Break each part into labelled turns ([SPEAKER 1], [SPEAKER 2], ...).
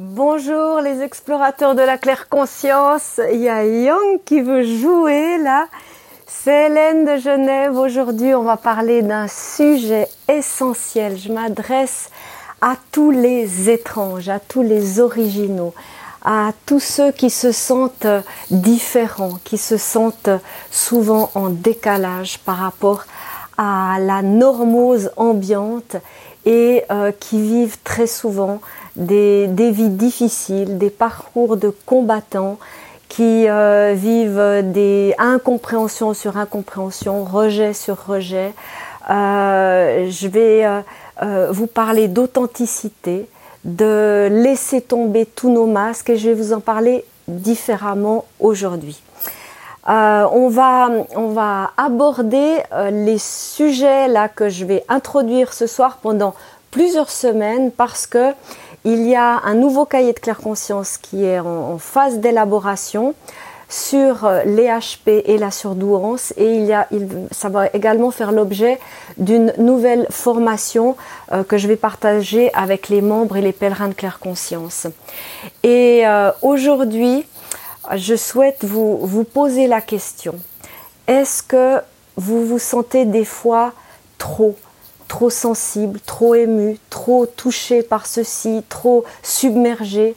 [SPEAKER 1] Bonjour les explorateurs de la claire conscience. Il y a Young qui veut jouer là. C'est Hélène de Genève. Aujourd'hui, on va parler d'un sujet essentiel. Je m'adresse à tous les étranges, à tous les originaux, à tous ceux qui se sentent différents, qui se sentent souvent en décalage par rapport à la normose ambiante et euh, qui vivent très souvent des, vies difficiles, des parcours de combattants qui euh, vivent des incompréhensions sur incompréhensions, rejet sur rejet. Euh, je vais euh, vous parler d'authenticité, de laisser tomber tous nos masques et je vais vous en parler différemment aujourd'hui. on, va, on va aborder les sujets là que je vais introduire ce soir pendant plusieurs semaines parce que il y a un nouveau cahier de claire conscience qui est en, phase d'élaboration sur euh, les HP et la surdouance et il ça va également faire l'objet d'une nouvelle formation euh, que je vais partager avec les membres et les pèlerins de claire conscience. Et euh, aujourd'hui, je souhaite vous poser la question, est-ce que vous vous sentez des fois trop trop sensible, trop ému, trop touché par ceci, trop submergé.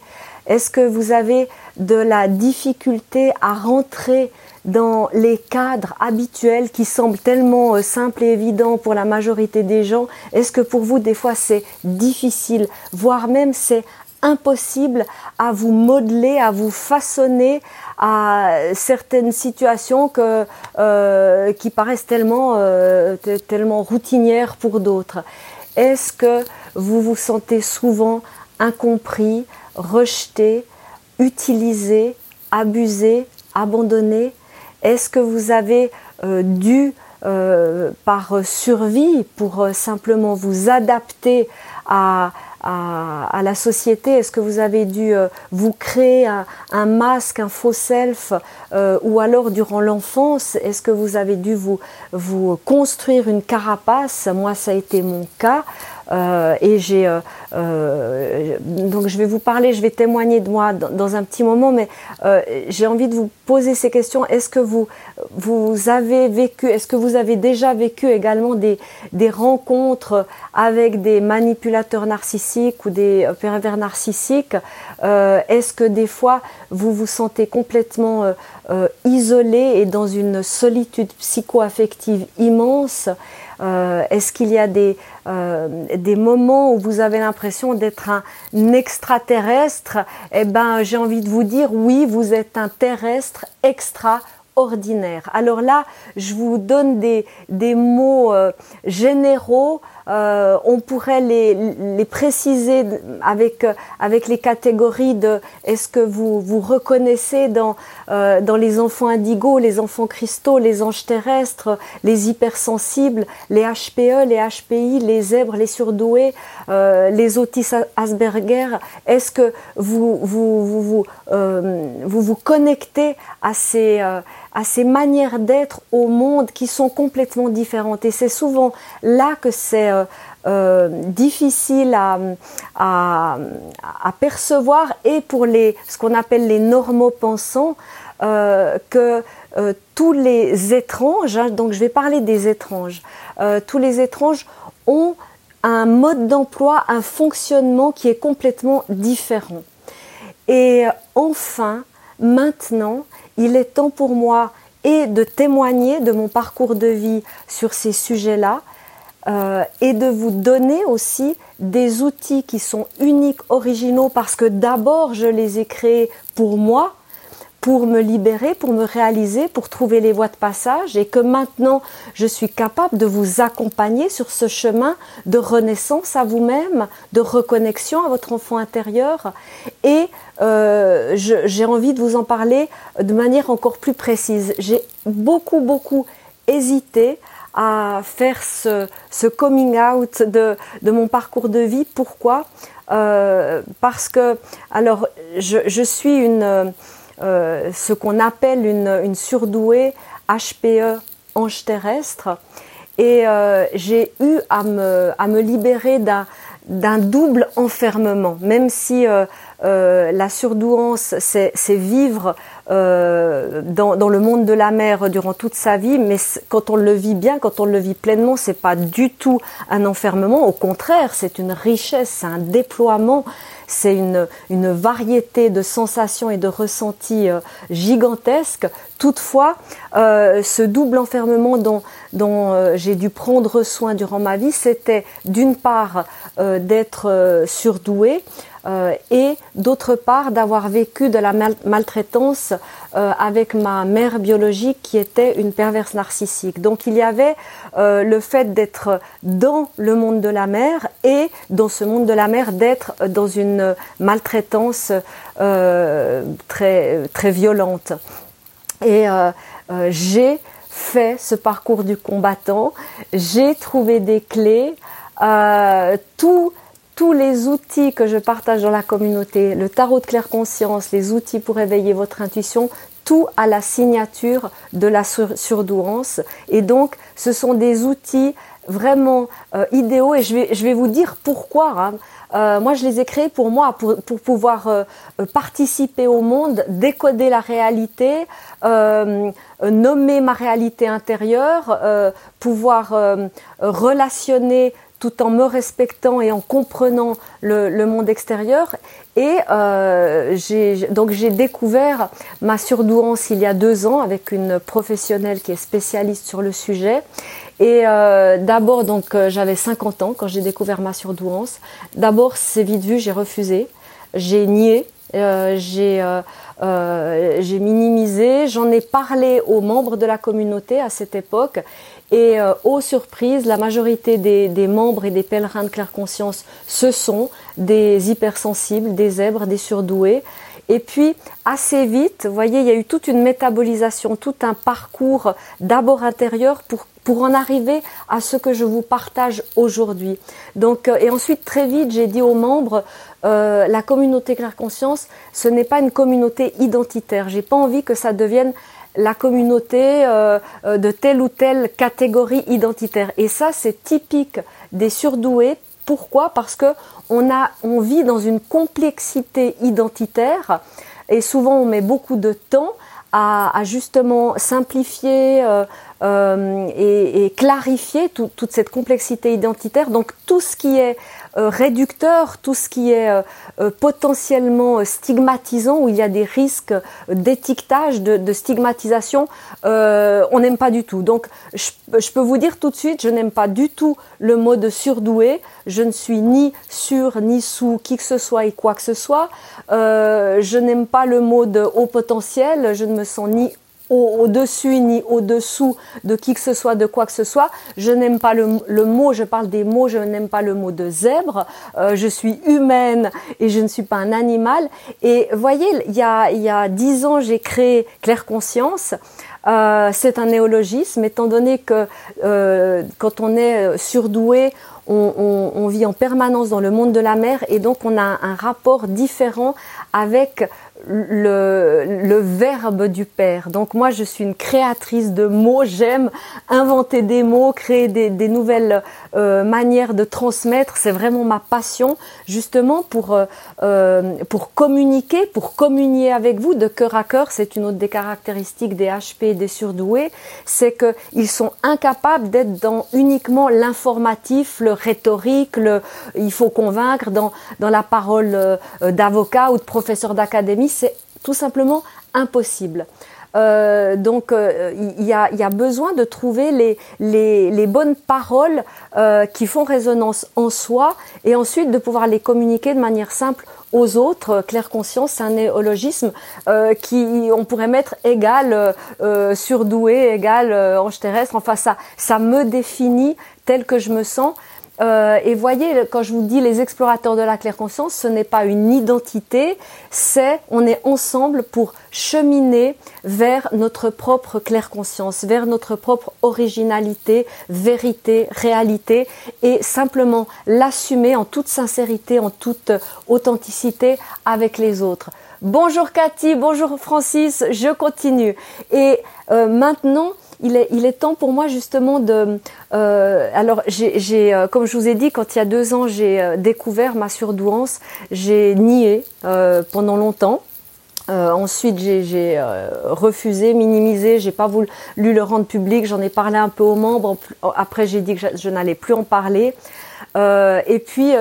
[SPEAKER 1] Est-ce que vous avez de la difficulté à rentrer dans les cadres habituels qui semblent tellement euh, simples et évidents pour la majorité des gens? Est-ce que pour vous, des fois, c'est difficile, voire même c'est impossible à vous modeler, à vous façonner à certaines situations que, euh, qui paraissent tellement, euh, tellement routinières pour d'autres. Est-ce que vous vous sentez souvent incompris, rejeté, utilisé, abusé, abandonné? Est-ce que vous avez euh, dû, par survie, pour simplement vous adapter à, à, la société Est-ce que vous avez dû euh, vous créer un, masque, un faux self euh, Ou alors durant l'enfance, est-ce que vous avez dû vous, vous construire une carapace? Moi, ça a été mon cas. Euh, et j'ai euh, euh, donc je vais vous parler, je vais témoigner de moi dans, un petit moment, mais j'ai envie de vous poser ces questions. Est-ce que vous vous avez vécu, est-ce que vous avez déjà vécu également des des rencontres avec des manipulateurs narcissiques ou des pervers narcissiques? Est-ce que des fois vous vous sentez complètement isolé et dans une solitude psycho-affective immense? Euh, est-ce qu'il y a des, euh, des moments où vous avez l'impression d'être un extraterrestre? Eh ben, j'ai envie de vous dire, oui, vous êtes un terrestre extraordinaire. Alors là, je vous donne des, des mots euh, généraux euh, on pourrait les, préciser avec, avec les catégories de est-ce que vous vous reconnaissez dans, euh, dans les enfants indigos, les enfants cristaux, les anges terrestres, les hypersensibles, les HPE, les HPI, les zèbres, les surdoués, euh, les autistes Asperger. Est-ce que vous vous, vous, vous, vous, vous connectez à ces à ces manières d'être au monde qui sont complètement différentes. Et c'est souvent là que c'est euh, euh, difficile à, percevoir et pour les, ce qu'on appelle les normaux pensants, euh, que tous les étranges, hein, donc je vais parler des étranges, tous les étranges ont un mode d'emploi, un fonctionnement qui est complètement différent. Et enfin, maintenant, il est temps pour moi et de témoigner de mon parcours de vie sur ces sujets-là euh, et de vous donner aussi des outils qui sont uniques, originaux, parce que d'abord je les ai créés pour moi, pour me libérer, pour me réaliser, pour trouver les voies de passage et que maintenant je suis capable de vous accompagner sur ce chemin de renaissance à vous-même, de reconnexion à votre enfant intérieur et euh, j'ai envie de vous en parler de manière encore plus précise. J'ai beaucoup beaucoup hésité à faire ce, ce coming out de, de, mon parcours de vie. Pourquoi? Euh, Parce que alors je, je suis une euh, ce qu'on appelle une, surdouée HPE ange terrestre. Et euh, j'ai eu à me, à me libérer d'un double enfermement, même si euh, la surdouance, c'est vivre dans, dans, le monde de la mer durant toute sa vie, mais quand on le vit bien, quand on le vit pleinement, c'est pas du tout un enfermement. Au contraire, c'est une richesse, c'est un déploiement, c'est une, variété de sensations et de ressentis euh, gigantesques. Toutefois, euh, ce double enfermement dont, euh, j'ai dû prendre soin durant ma vie, c'était d'une part d'être surdoué, euh, et d'autre part d'avoir vécu de la maltraitance euh, avec ma mère biologique qui était une perverse narcissique. Donc il y avait euh, le fait d'être dans le monde de la mère et dans ce monde de la mère d'être dans une maltraitance très très violente. Et j'ai fait ce parcours du combattant, j'ai trouvé des clés, tout tous les outils que je partage dans la communauté, le tarot de claire conscience, les outils pour éveiller votre intuition, tout à la signature de la surdouance. Et donc, ce sont des outils vraiment euh, idéaux et je vais, je vais vous dire pourquoi. Hein. Euh, moi, je les ai créés pour moi, pour, pour pouvoir euh, participer au monde, décoder la réalité, nommer ma réalité intérieure, pouvoir relationner tout en me respectant et en comprenant le, monde extérieur. Et euh, donc j'ai découvert ma surdouance il y a deux ans avec une professionnelle qui est spécialiste sur le sujet. Et euh, d'abord, donc euh, j'avais 50 ans quand j'ai découvert ma surdouance. D'abord, c'est vite vu, j'ai refusé, j'ai nié, euh, j'ai euh, j'ai minimisé, j'en ai parlé aux membres de la communauté à cette époque et euh, aux surprises, la majorité des, des, membres et des pèlerins de claire conscience, ce sont des hypersensibles, des zèbres, des surdoués. Et puis, assez vite, vous voyez, il y a eu toute une métabolisation, tout un parcours d'abord intérieur pour, pour en arriver à ce que je vous partage aujourd'hui. Donc, euh, et ensuite, très vite, j'ai dit aux membres, euh, la communauté Claire Conscience, ce n'est pas une communauté identitaire. J'ai pas envie que ça devienne la communauté euh, euh, de telle ou telle catégorie identitaire. Et ça, c'est typique des surdoués. Pourquoi? Parce que on a, on vit dans une complexité identitaire et souvent on met beaucoup de temps à, justement simplifier euh, et, clarifier toute cette complexité identitaire. Donc tout ce qui est euh, réducteur, tout ce qui est euh, euh, potentiellement stigmatisant, où il y a des risques d'étiquetage, de, stigmatisation, on n'aime pas du tout. Donc je, peux vous dire tout de suite, je n'aime pas du tout le mot de surdoué. Je ne suis ni sur ni sous qui que ce soit et quoi que ce soit. je n'aime pas le mot de haut potentiel. Je ne me sens ni au-dessus ni au-dessous de qui que ce soit, de quoi que ce soit. Je n'aime pas le, mot, je parle des mots, je n'aime pas le mot de zèbre. Euh, je suis humaine et je ne suis pas un animal. Et voyez, il y a, il y a dix ans, j'ai créé Claire Conscience. Euh, c'est un néologisme, étant donné que euh, quand on est surdoué, on, on, on, vit en permanence dans le monde de la mer et donc on a un rapport différent avec le, le, verbe du Père. Donc moi, je suis une créatrice de mots. J'aime inventer des mots, créer des, des nouvelles euh, manières de transmettre. C'est vraiment ma passion, justement pour euh, euh pour communiquer, pour communier avec vous de cœur à cœur. C'est une autre des caractéristiques des HP des surdoués, c'est que ils sont incapables d'être dans uniquement l'informatif, le rhétorique, le il faut convaincre dans dans la parole euh, d'avocat ou de professeur d'académie c'est tout simplement impossible. Euh, donc euh, il y, a, besoin de trouver les, bonnes paroles euh, qui font résonance en soi et ensuite de pouvoir les communiquer de manière simple aux autres. Claire conscience, c'est un néologisme qui on pourrait mettre égal surdoué, égal ange terrestre. Enfin ça, ça me définit tel que je me sens euh, et voyez, quand je vous dis les explorateurs de la claire conscience, ce n'est pas une identité, c'est on est ensemble pour cheminer vers notre propre claire conscience, vers notre propre originalité, vérité, réalité, et simplement l'assumer en toute sincérité, en toute authenticité avec les autres. Bonjour Cathy, bonjour Francis, je continue. Et euh, maintenant, il est, temps pour moi justement de. alors, j'ai, comme je vous ai dit, quand il y a deux ans, j'ai découvert ma surdouance, j'ai nié pendant longtemps. Euh, ensuite, j'ai euh, refusé, minimisé, j'ai pas voulu le rendre public. J'en ai parlé un peu aux membres. Après, j'ai dit que je, n'allais plus en parler. Euh, et puis,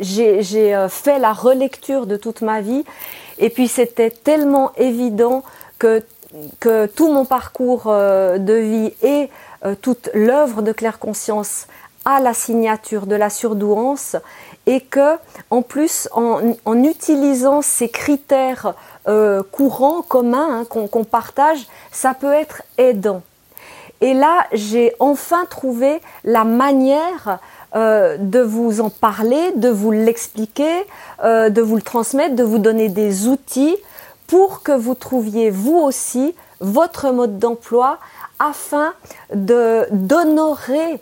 [SPEAKER 1] j'ai fait la relecture de toute ma vie. Et puis, c'était tellement évident que que tout mon parcours de vie et toute l'œuvre de Claire Conscience a la signature de la surdouance et que en plus en, en utilisant ces critères euh, courant, commun, hein, qu'on partage, ça peut être aidant. Et là, j'ai enfin trouvé la manière euh, de vous en parler, de vous l'expliquer, euh, de vous le transmettre, de vous donner des outils pour que vous trouviez vous aussi votre mode d'emploi afin d'honorer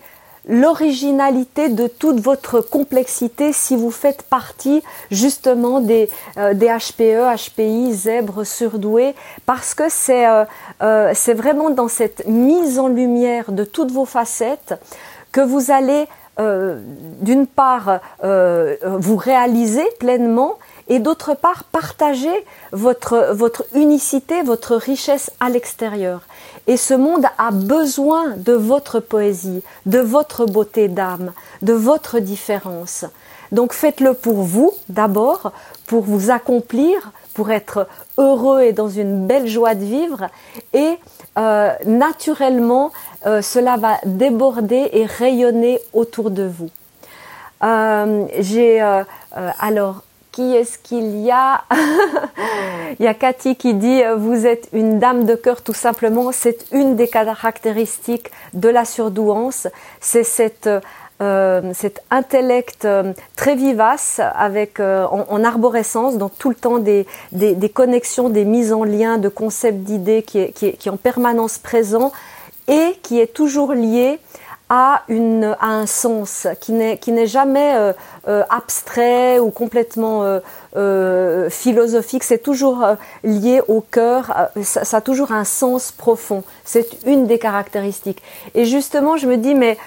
[SPEAKER 1] l'originalité de toute votre complexité si vous faites partie justement des, euh, des HPE, HPI, zèbres surdoués, parce que c'est euh, euh, c'est vraiment dans cette mise en lumière de toutes vos facettes que vous allez d'une part vous réaliser pleinement et d'autre part partager votre, votre unicité, votre richesse à l'extérieur. Et ce monde a besoin de votre poésie, de votre beauté d'âme, de votre différence. Donc faites-le pour vous d'abord, pour vous accomplir, pour être heureux et dans une belle joie de vivre. Et euh, naturellement, euh, cela va déborder et rayonner autour de vous. Euh, j'ai alors qui est-ce qu'il y a Il y a Cathy qui dit euh, vous êtes une dame de cœur tout simplement. C'est une des caractéristiques de la surdouance. C'est cette euh, cet intellect euh, très vivace avec en, arborescence, donc tout le temps des, des, connexions, des mises en lien de concepts d'idées qui est, qui, est, qui est en permanence présent et qui est toujours lié a, une, a un sens qui n'est jamais euh, euh, abstrait ou complètement euh, euh, philosophique, c'est toujours euh, lié au cœur, euh, ça, ça, a toujours un sens profond. C'est une des caractéristiques. Et justement, je me dis, mais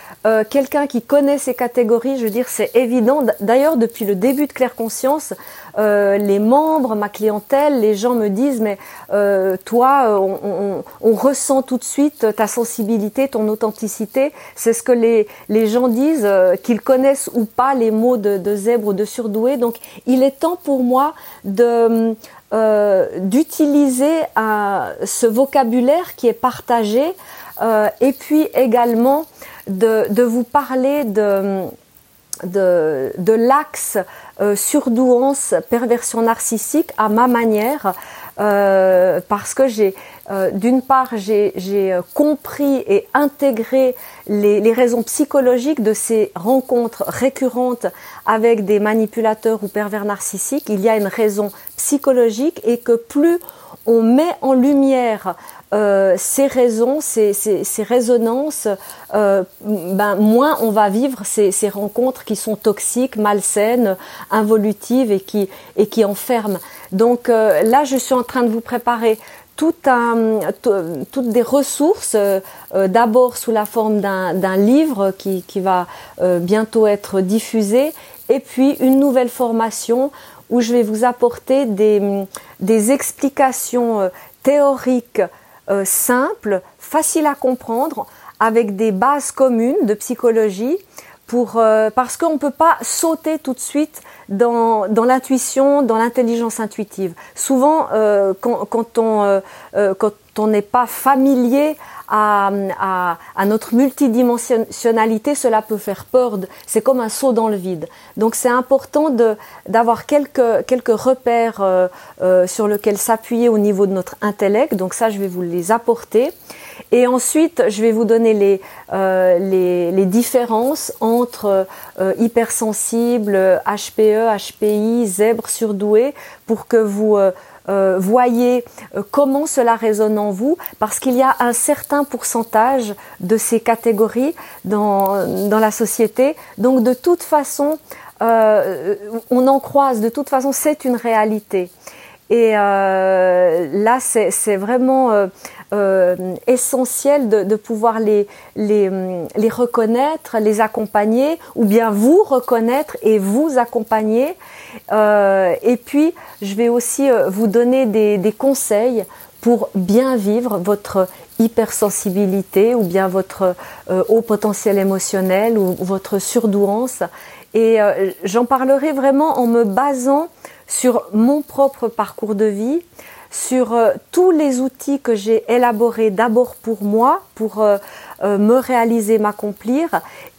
[SPEAKER 1] quelqu'un qui connaît ces catégories, je veux dire, c'est évident. D'ailleurs, depuis le début de Claire Conscience, les membres, ma clientèle, les gens me disent, mais toi, on, on, ressent tout de suite ta sensibilité, ton authenticité. C'est ce que les, les gens disent, qu'ils connaissent ou pas les mots de, zèbre ou de surdoué. Donc, il est temps pour moi de euh, d'utiliser euh, ce vocabulaire qui est partagé euh, et puis également de, de vous parler de de, de l'axe surdouance perversion narcissique à ma manière parce que j'ai euh, d'une part, j'ai euh, compris et intégré les, raisons psychologiques de ces rencontres récurrentes avec des manipulateurs ou pervers narcissiques. Il y a une raison psychologique et que plus on met en lumière euh, ces raisons, ces, résonances, ben, moins on va vivre ces, rencontres qui sont toxiques, malsaines, involutives et qui, et qui enferment. Donc là, je suis en train de vous préparer toutes des ressources, euh, euh, d'abord sous la forme d'un livre qui, va euh, bientôt être diffusé, et puis une nouvelle formation où je vais vous apporter des, des explications théoriques simples, faciles à comprendre, avec des bases communes de psychologie pour, euh, parce qu'on ne peut pas sauter tout de suite dans, l'intuition, dans l'intelligence intuitive. Souvent, euh, quand, euh, euh quand on n'est pas familier à, à, à, notre multidimensionnalité, cela peut faire peur. C'est comme un saut dans le vide. Donc c'est important d'avoir quelques quelques repères euh, euh, sur lesquels s'appuyer au niveau de notre intellect. Donc ça, je vais vous les apporter. Et ensuite, je vais vous donner les, euh, les, les, différences entre euh, hypersensible, HPE, HPI, zèbre surdoué, pour que vous euh, euh voyez euh, comment cela résonne en vous, parce qu'il y a un certain pourcentage de ces catégories dans, dans la société. Donc de toute façon, on en croise, de toute façon, c'est une réalité. Et là, c'est vraiment essentiel de, de, pouvoir les, les, les reconnaître, les accompagner, ou bien vous reconnaître et vous accompagner. Et puis, je vais aussi vous donner des, conseils pour bien vivre votre hypersensibilité ou bien votre euh, haut potentiel émotionnel ou, votre surdouance. Et euh, j'en parlerai vraiment en me basant sur mon propre parcours de vie, sur euh, tous les outils que j'ai élaborés d'abord pour moi, pour me réaliser, m'accomplir,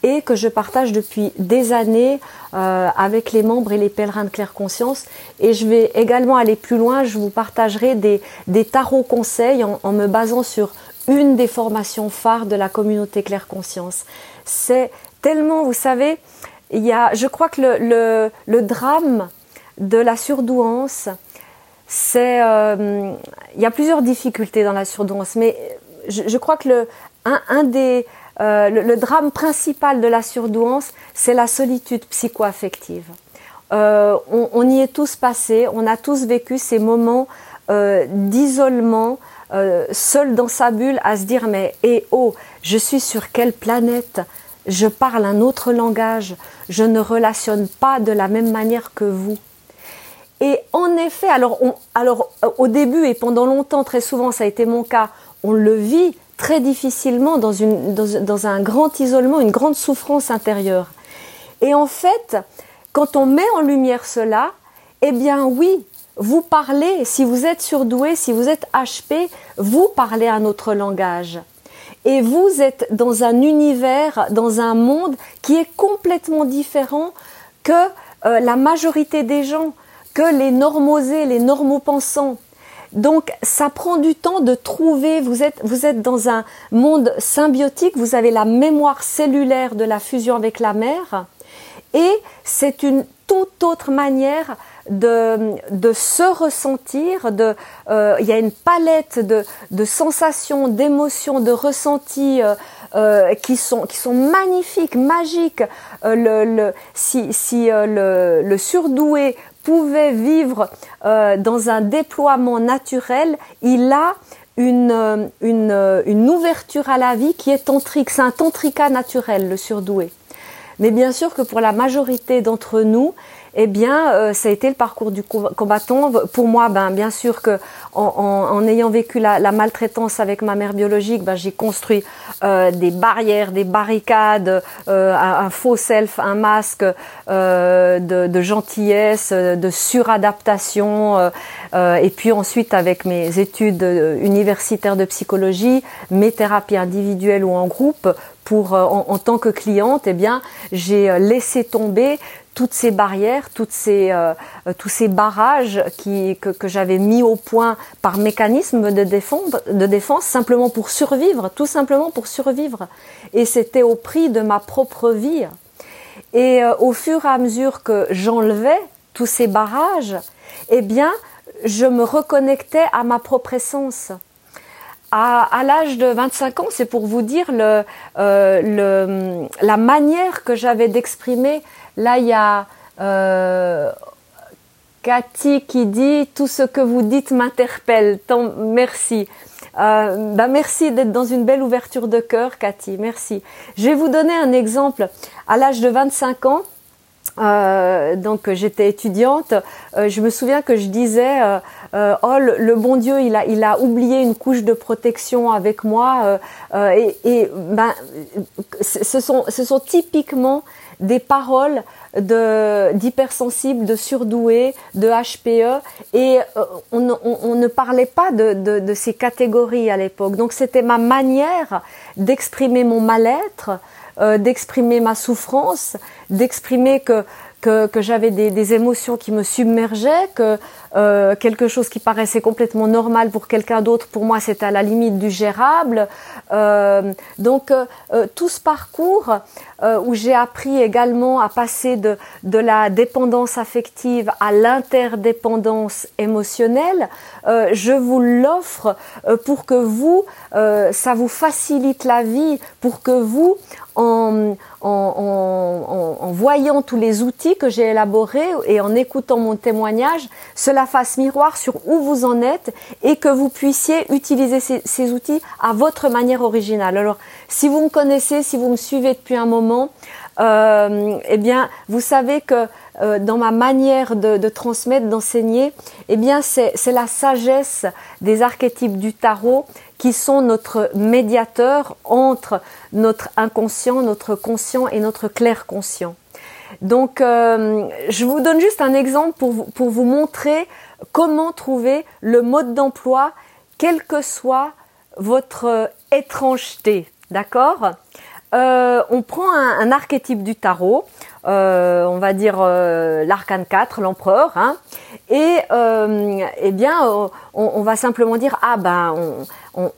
[SPEAKER 1] et que je partage depuis des années avec les membres et les pèlerins de Claire Conscience. Et je vais également aller plus loin, je vous partagerai des, tarots conseils en, en me basant sur une des formations phares de la communauté Claire Conscience. C'est tellement, vous savez, il y a, je crois que le, le, drame de la surdouance, c'est, euh, il y a plusieurs difficultés dans la surdouance, mais je, crois que le, un, des, euh, le, drame principal de la surdouance, c'est la solitude psycho-affective. Euh, on, on, y est tous passés, on a tous vécu ces moments d'isolement, euh, seul dans sa bulle à se dire mais eh oh, je suis sur quelle planète? Je parle un autre langage, je ne relationne pas de la même manière que vous. Et en effet, alors, alors au début et pendant longtemps, très souvent, ça a été mon cas, on le vit très difficilement dans, une, dans un grand isolement, une grande souffrance intérieure. Et en fait, quand on met en lumière cela, eh bien oui, vous parlez, si vous êtes surdoué, si vous êtes HP, vous parlez un autre langage. Et vous êtes dans un univers, dans un monde qui est complètement différent que euh, la majorité des gens, que les normosés, les normaux pensants. Donc ça prend du temps de trouver, vous êtes, vous êtes dans un monde symbiotique, vous avez la mémoire cellulaire de la fusion avec la mère, et c'est une toute autre manière de, de se ressentir, de, euh, il y a une palette de, de sensations, d'émotions, de ressentis euh, euh, qui, sont, qui sont magnifiques, magiques. le, le, si si le, le surdoué pouvait vivre dans un déploiement naturel, il a une, une, une ouverture à la vie qui est tantrique. C'est un tantrika naturel, le surdoué. Mais bien sûr que pour la majorité d'entre nous, eh bien, euh, ça a été le parcours du combattant. Pour moi, ben, bien sûr que en, en, ayant vécu la, la, maltraitance avec ma mère biologique, ben, j'ai construit euh, des barrières, des barricades, euh, un, faux self, un masque euh, de, de, gentillesse, de suradaptation. Euh, et puis ensuite, avec mes études universitaires de psychologie, mes thérapies individuelles ou en groupe, pour en, en, tant que cliente, eh bien, j'ai laissé tomber toutes ces barrières, toutes ces, euh, euh, tous ces barrages qui, que, que j'avais mis au point par mécanisme de, de défense, simplement pour survivre, tout simplement pour survivre. Et c'était au prix de ma propre vie. Et euh, au fur et à mesure que j'enlevais tous ces barrages, eh bien, je me reconnectais à ma propre essence. À, à l'âge de 25 ans, c'est pour vous dire le, le, la manière que j'avais d'exprimer Là, il y a euh, Cathy qui dit tout ce que vous dites m'interpelle. Tant merci. Euh, bah merci d'être dans une belle ouverture de cœur, Cathy. Merci. Je vais vous donner un exemple. À l'âge de 25 ans, euh, donc j'étais étudiante, euh, je me souviens que je disais euh, euh oh le, bon Dieu il a il a oublié une couche de protection avec moi. Et, et ben ce sont ce sont typiquement des paroles de d'hypersensibles, de surdoués, de HPE, et euh, on, on, on, ne parlait pas de, de, de ces catégories à l'époque. Donc c'était ma manière d'exprimer mon mal-être, euh, d'exprimer ma souffrance, d'exprimer que que, que j'avais des, des, émotions qui me submergeaient, que euh, quelque chose qui paraissait complètement normal pour quelqu'un d'autre, pour moi c'était à la limite du gérable. Euh, donc euh, euh tout ce parcours euh, où j'ai appris également à passer de, de la dépendance affective à l'interdépendance émotionnelle, euh, je vous l'offre pour que vous, ça vous facilite la vie, pour que vous, en, en, voyant tous les outils que j'ai élaborés et en écoutant mon témoignage, cela fasse miroir sur où vous en êtes et que vous puissiez utiliser ces, outils à votre manière originale. Alors, si vous me connaissez, si vous me suivez depuis un moment, euh, eh bien, vous savez que euh, dans ma manière de, de transmettre, d'enseigner, eh bien, c'est la sagesse des archétypes du tarot qui sont notre médiateur entre notre inconscient, notre conscient et notre clair conscient. Donc, euh, je vous donne juste un exemple pour vous, pour vous montrer comment trouver le mode d'emploi, quelle que soit votre étrangeté. D'accord? Euh, On prend un, archétype du tarot. Euh, on va dire l'arcane 4, l'empereur, hein, et eh bien on, on, va simplement dire ah ben on,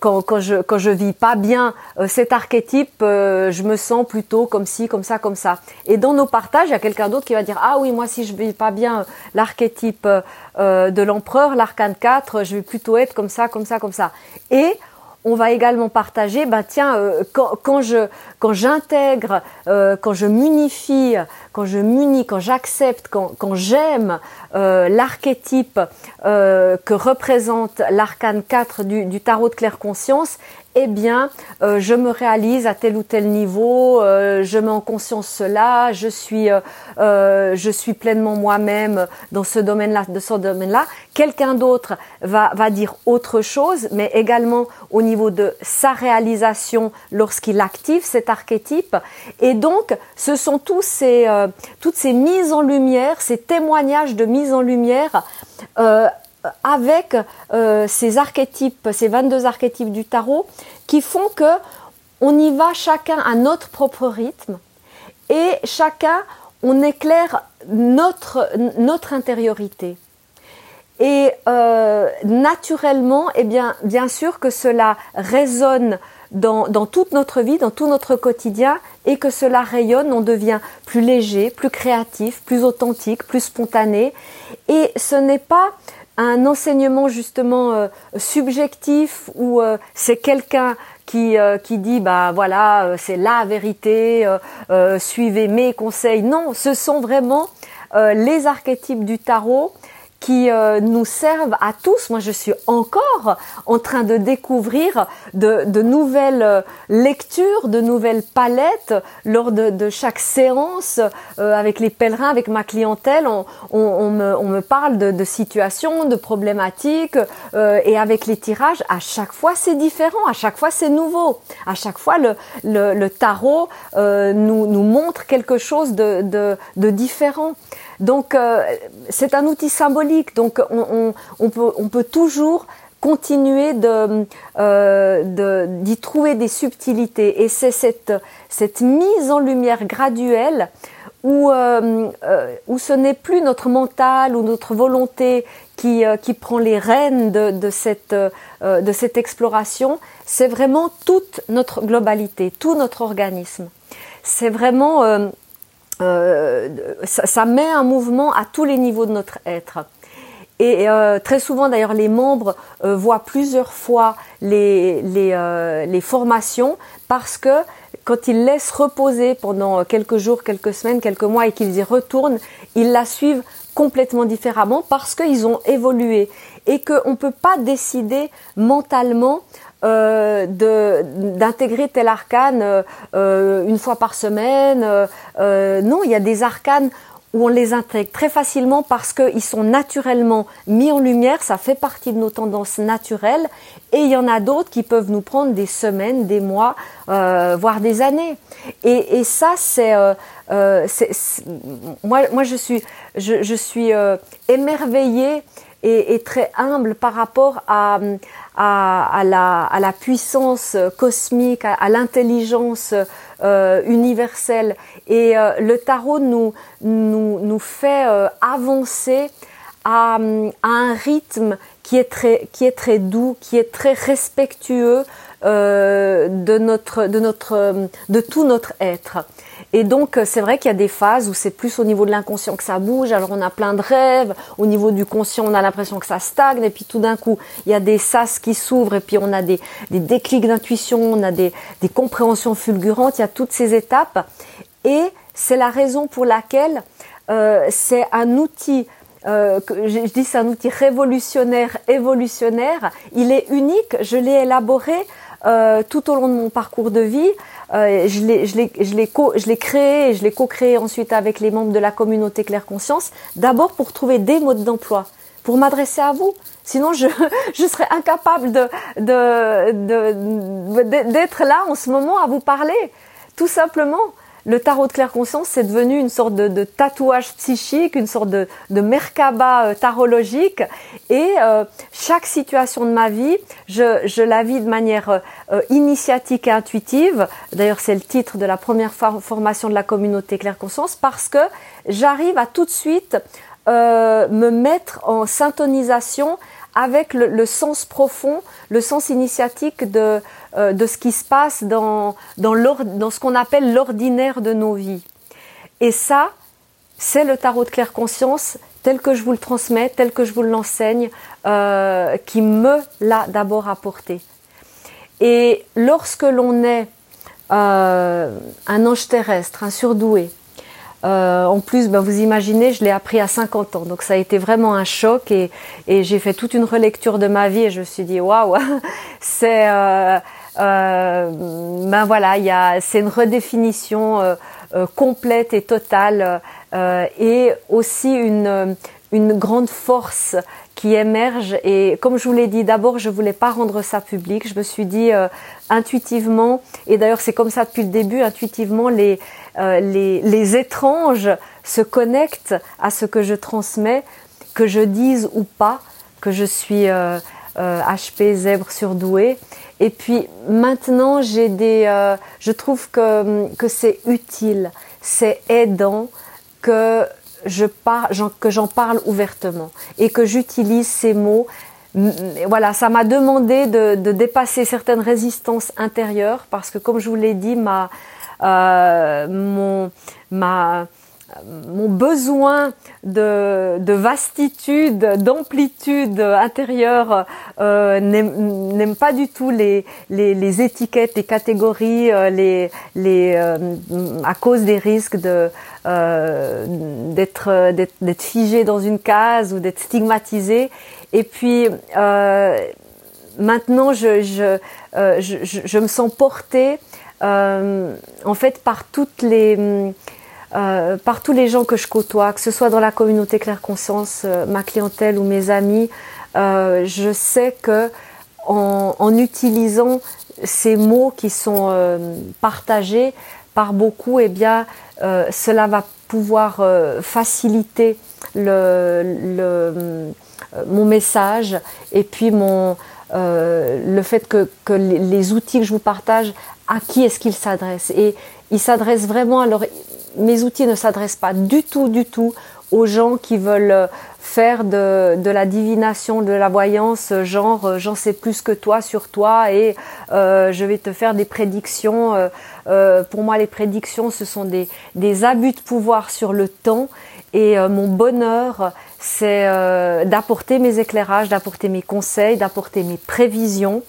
[SPEAKER 1] quand, quand, je quand je vis pas bien cet archétype, je me sens plutôt comme ci, comme ça, comme ça. Et dans nos partages, il y a quelqu'un d'autre qui va dire ah oui moi si je vis pas bien l'archétype de l'empereur, l'arcane 4, je vais plutôt être comme ça, comme ça, comme ça. Et on va également partager, ben tiens, euh, quand, je quand j'intègre, euh, quand je m'unifie, quand je m'unis, quand j'accepte, quand, quand j'aime euh, l'archétype que représente l'arcane 4 du, du tarot de claire conscience, eh bien, euh, je me réalise à tel ou tel niveau, euh, je mets en conscience cela, je suis, euh, je suis pleinement moi-même dans ce domaine-là, de ce domaine-là. Quelqu'un d'autre va, va dire autre chose, mais également au niveau de sa réalisation lorsqu'il active cet archétype. Et donc, ce sont tous ces, toutes ces mises en lumière, ces témoignages de mise en lumière avec euh, ces archétypes, ces 22 archétypes du tarot, qui font que on y va chacun à notre propre rythme et chacun on éclaire notre notre intériorité. Et euh, naturellement, eh bien, bien sûr que cela résonne dans, dans, toute notre vie, dans tout notre quotidien, et que cela rayonne, on devient plus léger, plus créatif, plus authentique, plus spontané. Et ce n'est pas un enseignement justement euh, subjectif où euh, c'est quelqu'un qui, euh, qui dit bah voilà c'est la vérité suivez mes conseils. Non ce sont vraiment les archétypes du tarot qui euh, nous servent à tous. Moi, je suis encore en train de découvrir de, de nouvelles euh, lectures, de nouvelles palettes lors de, de chaque séance euh, avec les pèlerins, avec ma clientèle. On, on, on, me, on me, parle de, de, situations, de problématiques et avec les tirages, à chaque fois c'est différent, à chaque fois c'est nouveau, à chaque fois le, le, le tarot nous, nous montre quelque chose de, de différent. Donc euh, c'est un outil symbolique, donc on, peut, toujours continuer euh, d'y trouver des subtilités. Et c'est cette, mise en lumière graduelle où, euh, ce n'est plus notre mental ou notre volonté qui, prend les rênes de cette exploration, c'est vraiment toute notre globalité, tout notre organisme. C'est vraiment euh, ça, met un mouvement à tous les niveaux de notre être. Et euh, très souvent, d'ailleurs, les membres euh, voient plusieurs fois les, les, les, formations parce que quand ils laissent reposer pendant quelques jours, quelques semaines, quelques mois et qu'ils y retournent, ils la suivent complètement différemment parce qu'ils ont évolué et qu'on ne peut pas décider mentalement euh, d'intégrer tel arcane euh, euh, une fois par semaine. non, il y a des arcanes où on les intègre très facilement parce qu'ils sont naturellement mis en lumière, ça fait partie de nos tendances naturelles, et il y en a d'autres qui peuvent nous prendre des semaines, des mois, voire des années. Et, et ça, c'est, moi, moi, je suis, je, je suis émerveillée et, très humble par rapport à, à, la, à la, puissance cosmique, à, l'intelligence euh, universelle. Et euh, le tarot nous, nous, nous fait euh, avancer à, un rythme qui est très, qui est très doux, qui est très respectueux euh, de notre, de notre, de tout notre être. Et donc c'est vrai qu'il y a des phases où c'est plus au niveau de l'inconscient que ça bouge. Alors on a plein de rêves. Au niveau du conscient, on a l'impression que ça stagne. Et puis tout d'un coup, il y a des sas qui s'ouvrent. Et puis on a des, des déclics d'intuition. On a des, des compréhensions fulgurantes. Il y a toutes ces étapes. Et c'est la raison pour laquelle euh, c'est un outil euh, je, dis c'est un outil révolutionnaire, évolutionnaire. Il est unique. Je l'ai élaboré euh, tout au long de mon parcours de vie. Euh, je l'ai, créé et je l'ai co-créé ensuite avec les membres de la communauté Claire Conscience. D'abord pour trouver des modes d'emploi, pour m'adresser à vous. Sinon, je, je serais incapable de, de, de, d'être là en ce moment à vous parler. Tout simplement le tarot de claire conscience, c'est devenu une sorte de, tatouage psychique, une sorte de, merkaba euh, tarologique. Et euh, chaque situation de ma vie, je, la vis de manière euh, initiatique et intuitive. D'ailleurs, c'est le titre de la première formation de la communauté claire conscience parce que j'arrive à tout de suite me mettre en syntonisation avec le, sens profond, le sens initiatique de, euh, de ce qui se passe dans, dans, ce qu'on appelle l'ordinaire de nos vies. Et ça, c'est le tarot de claire conscience tel que je vous le transmets, tel que je vous l'enseigne, euh, qui me l'a d'abord apporté. Et lorsque l'on est euh, un ange terrestre, un surdoué, euh, en plus, ben, vous imaginez, je l'ai appris à 50 ans, donc ça a été vraiment un choc et, j'ai fait toute une relecture de ma vie et je me suis dit waouh, c'est euh, euh, ben voilà, il y a, c'est une redéfinition euh, complète et totale et aussi une une grande force qui émerge. Et comme je vous l'ai dit d'abord je voulais pas rendre ça public. Je me suis dit intuitivement et d'ailleurs c'est comme ça depuis le début intuitivement les euh, les, étranges se connectent à ce que je transmets, que je dise ou pas que je suis euh, HP euh, zèbre surdoué. Et puis maintenant, j'ai des, euh, je trouve que, que c'est utile, c'est aidant que je par, que j'en parle ouvertement et que j'utilise ces mots. Voilà, ça m'a demandé de, de, dépasser certaines résistances intérieures parce que, comme je vous l'ai dit, ma, mon, ma, mon besoin de, de vastitude, d'amplitude intérieure euh, n'aime pas du tout les, les, les, étiquettes, les catégories, euh, les, les, euh, à cause des risques de euh, d'être d'être figé dans une case ou d'être stigmatisé. Et puis maintenant, je, je, je, je, me sens portée euh, en fait par toutes les euh, par tous les gens que je côtoie, que ce soit dans la communauté Claire Conscience, euh, ma clientèle ou mes amis, euh, je sais que en, utilisant ces mots qui sont euh, partagés par beaucoup, eh bien, cela va pouvoir faciliter mon message et puis mon le fait que, que les outils que je vous partage à qui est-ce qu'il s'adresse. Et il s'adresse vraiment, alors mes outils ne s'adressent pas du tout, du tout aux gens qui veulent faire de, de la divination, de la voyance, genre euh, j'en sais plus que toi sur toi et euh, je vais te faire des prédictions. Euh, euh pour moi, les prédictions, ce sont des, des abus de pouvoir sur le temps et euh, mon bonheur, c'est euh, d'apporter mes éclairages, d'apporter mes conseils, d'apporter mes prévisions,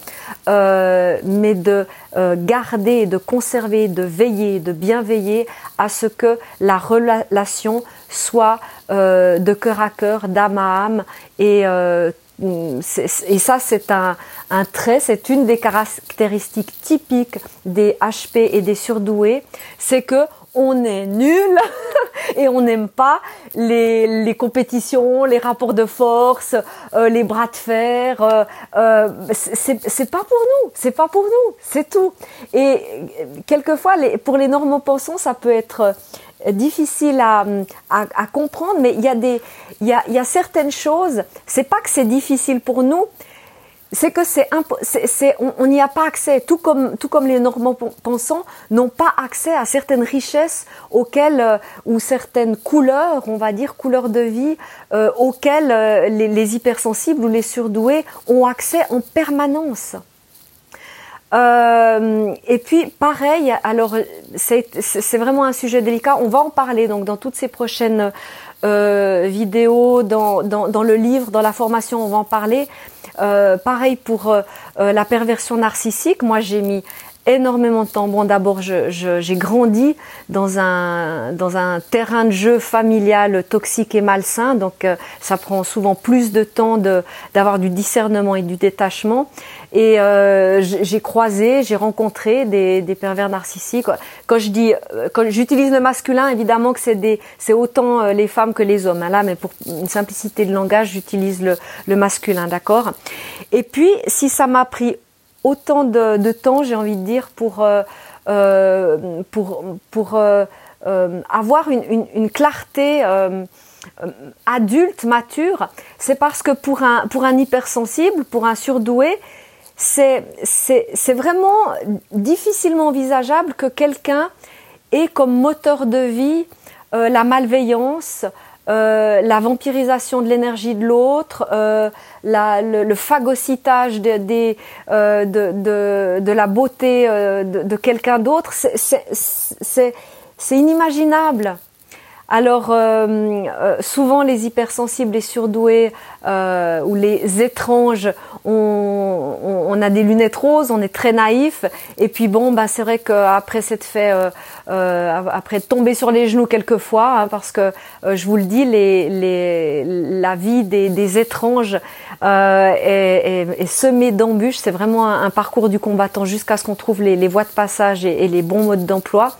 [SPEAKER 1] euh, mais de garder, de conserver, de veiller, de bien veiller à ce que la relation soit de cœur à cœur, d'âme à âme. Et ça, c'est un, un, trait, c'est une des caractéristiques typiques des HP et des surdoués, c'est que on est nul et on n'aime pas les, les, compétitions, les rapports de force, euh, les bras de fer. Euh, euh, c'est pas pour nous, c'est pas pour nous, c'est tout. Et quelquefois, les, pour les normaux pensants, ça peut être difficile à, à, à, comprendre, mais il y a des, il y a, y a certaines choses. C'est pas que c'est difficile pour nous, c'est que c'est on n'y a pas accès. Tout comme tout comme les Normands pensants n'ont pas accès à certaines richesses auxquelles euh, ou certaines couleurs on va dire couleurs de vie euh, auxquelles euh, les, les, hypersensibles ou les surdoués ont accès en permanence. Et puis pareil alors c'est vraiment un sujet délicat. On va en parler donc dans toutes ces prochaines vidéos dans, dans, dans le livre dans la formation on va en parler euh, pareil pour euh, euh, la perversion narcissique. Moi, j'ai mis énormément de temps. Bon, d'abord, j'ai grandi dans un, dans un terrain de jeu familial toxique et malsain, donc ça prend souvent plus de temps d'avoir du discernement et du détachement. Et euh, j'ai croisé, j'ai rencontré des, des, pervers narcissiques. Quand je dis, quand j'utilise le masculin, évidemment que c'est des, c'est autant les femmes que les hommes. Hein, là, mais pour une simplicité de langage, j'utilise le, le masculin, d'accord? Et puis, si ça m'a pris autant de, de temps, j'ai envie de dire, pour euh, euh pour pour euh, euh, avoir une, une, une clarté adulte, mature, c'est parce que pour un pour un hypersensible, pour un surdoué, c'est c'est c'est vraiment difficilement envisageable que quelqu'un ait comme moteur de vie la malveillance, euh, la vampirisation de l'énergie de l'autre, euh, le, le, phagocytage de, de, euh, de, de, de, la beauté euh, de, de quelqu'un d'autre, c'est inimaginable. Alors, euh, euh, souvent les hypersensibles, les surdoués euh, ou les étranges, on, on, a des lunettes roses, on est très naïf. Et puis bon, bah, c'est vrai qu'après s'être fait, après tomber sur les genoux quelquefois, hein, parce que je vous le dis, les, la vie des, étranges est, semée d'embûches. C'est vraiment un, parcours du combattant jusqu'à ce qu'on trouve les, les, voies de passage et, et les bons modes d'emploi.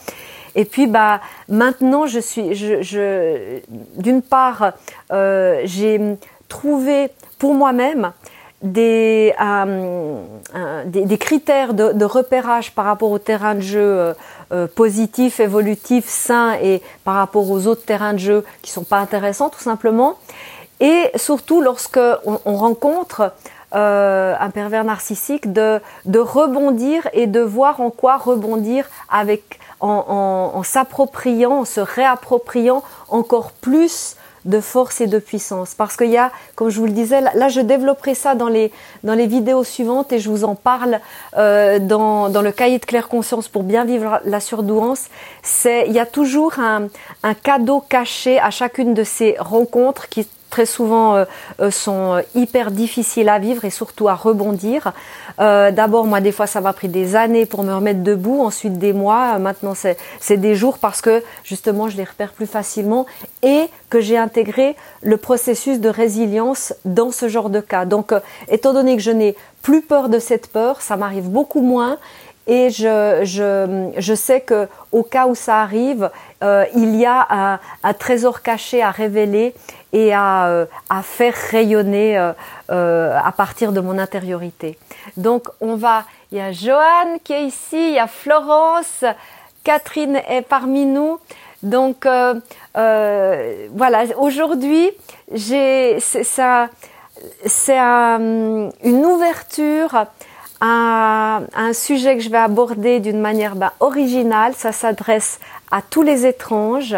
[SPEAKER 1] Et puis bah maintenant je suis, je, je d'une part euh, j'ai trouvé pour moi-même des, euh, des, des, critères de, repérage par rapport au terrain de jeu euh, euh, positif, évolutif, sain et par rapport aux autres terrains de jeu qui sont pas intéressants tout simplement. Et surtout lorsque on, on rencontre euh, un pervers narcissique de, de rebondir et de voir en quoi rebondir avec en, s'appropriant, en se réappropriant encore plus de force et de puissance. Parce qu'il y a, comme je vous le disais, là, je développerai ça dans les, dans les vidéos suivantes et je vous en parle euh, dans, dans le cahier de claire conscience pour bien vivre la surdouance. C'est, il y a toujours un, un cadeau caché à chacune de ces rencontres qui très souvent euh, euh, sont hyper difficiles à vivre et surtout à rebondir. Euh, D'abord, moi, des fois, ça m'a pris des années pour me remettre debout, ensuite des mois, maintenant c'est des jours parce que justement, je les repère plus facilement et que j'ai intégré le processus de résilience dans ce genre de cas. Donc, euh, étant donné que je n'ai plus peur de cette peur, ça m'arrive beaucoup moins et je, je, je, sais que au cas où ça arrive, euh, il y a un, un, trésor caché à révéler et à, euh, à faire rayonner euh, euh, à partir de mon intériorité. Donc on va, il y a Joanne qui est ici, il y a Florence, Catherine est parmi nous. Donc voilà, aujourd'hui j'ai ça, c'est un, une ouverture à, un sujet que je vais aborder d'une manière bah, originale. Ça s'adresse à tous les étranges,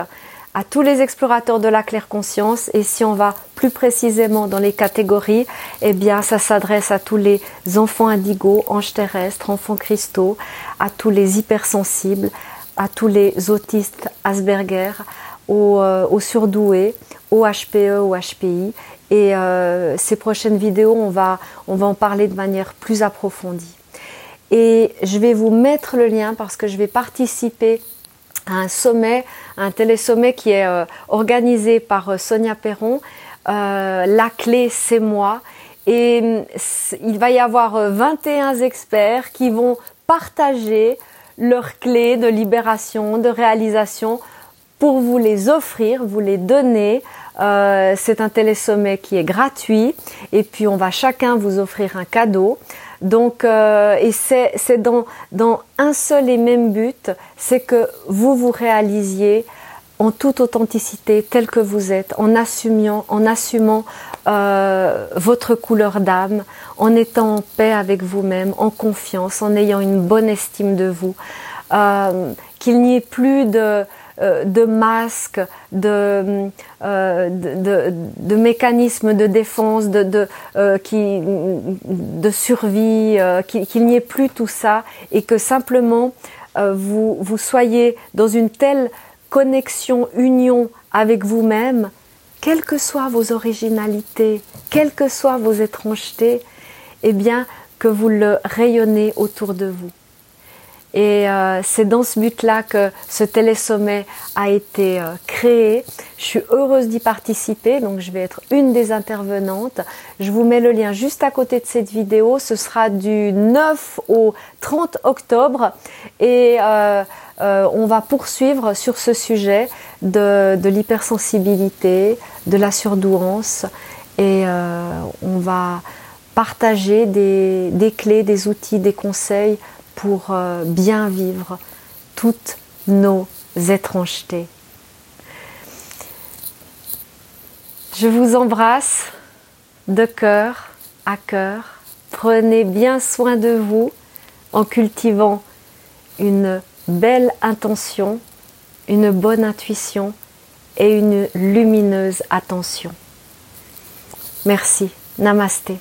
[SPEAKER 1] à tous les explorateurs de la claire conscience et si on va plus précisément dans les catégories, eh bien ça s'adresse à tous les enfants indigos, anges terrestres, enfants cristaux, à tous les hypersensibles, à tous les autistes Asperger, aux, euh, aux surdoués, aux HPE, aux HPI. Et euh, ces prochaines vidéos, on va, on va en parler de manière plus approfondie. Et je vais vous mettre le lien parce que je vais participer un sommet, un télésommet qui est euh, organisé par euh, Sonia Perron. Euh, la clé, c'est moi. Et mm, il va y avoir 21 experts qui vont partager leurs clés de libération, de réalisation pour vous les offrir, vous les donner. c'est un télésommet qui est gratuit et puis on va chacun vous offrir un cadeau. Donc, euh, et c'est dans, dans un seul et même but, c'est que vous vous réalisiez en toute authenticité tel que vous êtes, en assumant, en assumant euh, votre couleur d'âme, en étant en paix avec vous-même, en confiance, en ayant une bonne estime de vous, euh, qu'il n'y ait plus de, de masques, de, de, mécanismes de défense, de, de survie, qu'il n'y ait plus tout ça et que simplement vous, vous soyez dans une telle connexion, union avec vous-même, quelles que soient vos originalités, quelles que soient vos étrangetés, eh bien, que vous le rayonnez autour de vous. Et euh, c'est dans ce but-là que ce télésommet a été euh, créé. Je suis heureuse d'y participer, donc je vais être une des intervenantes. Je vous mets le lien juste à côté de cette vidéo. Ce sera du 9 au 30 octobre et euh, on va poursuivre sur ce sujet de, l'hypersensibilité, de la surdouance et on va partager des clés, des outils, des conseils pour euh, bien vivre toutes nos étrangetés. Je vous embrasse de cœur à cœur. Prenez bien soin de vous en cultivant une belle intention, une bonne intuition et une lumineuse attention. Merci. Namasté.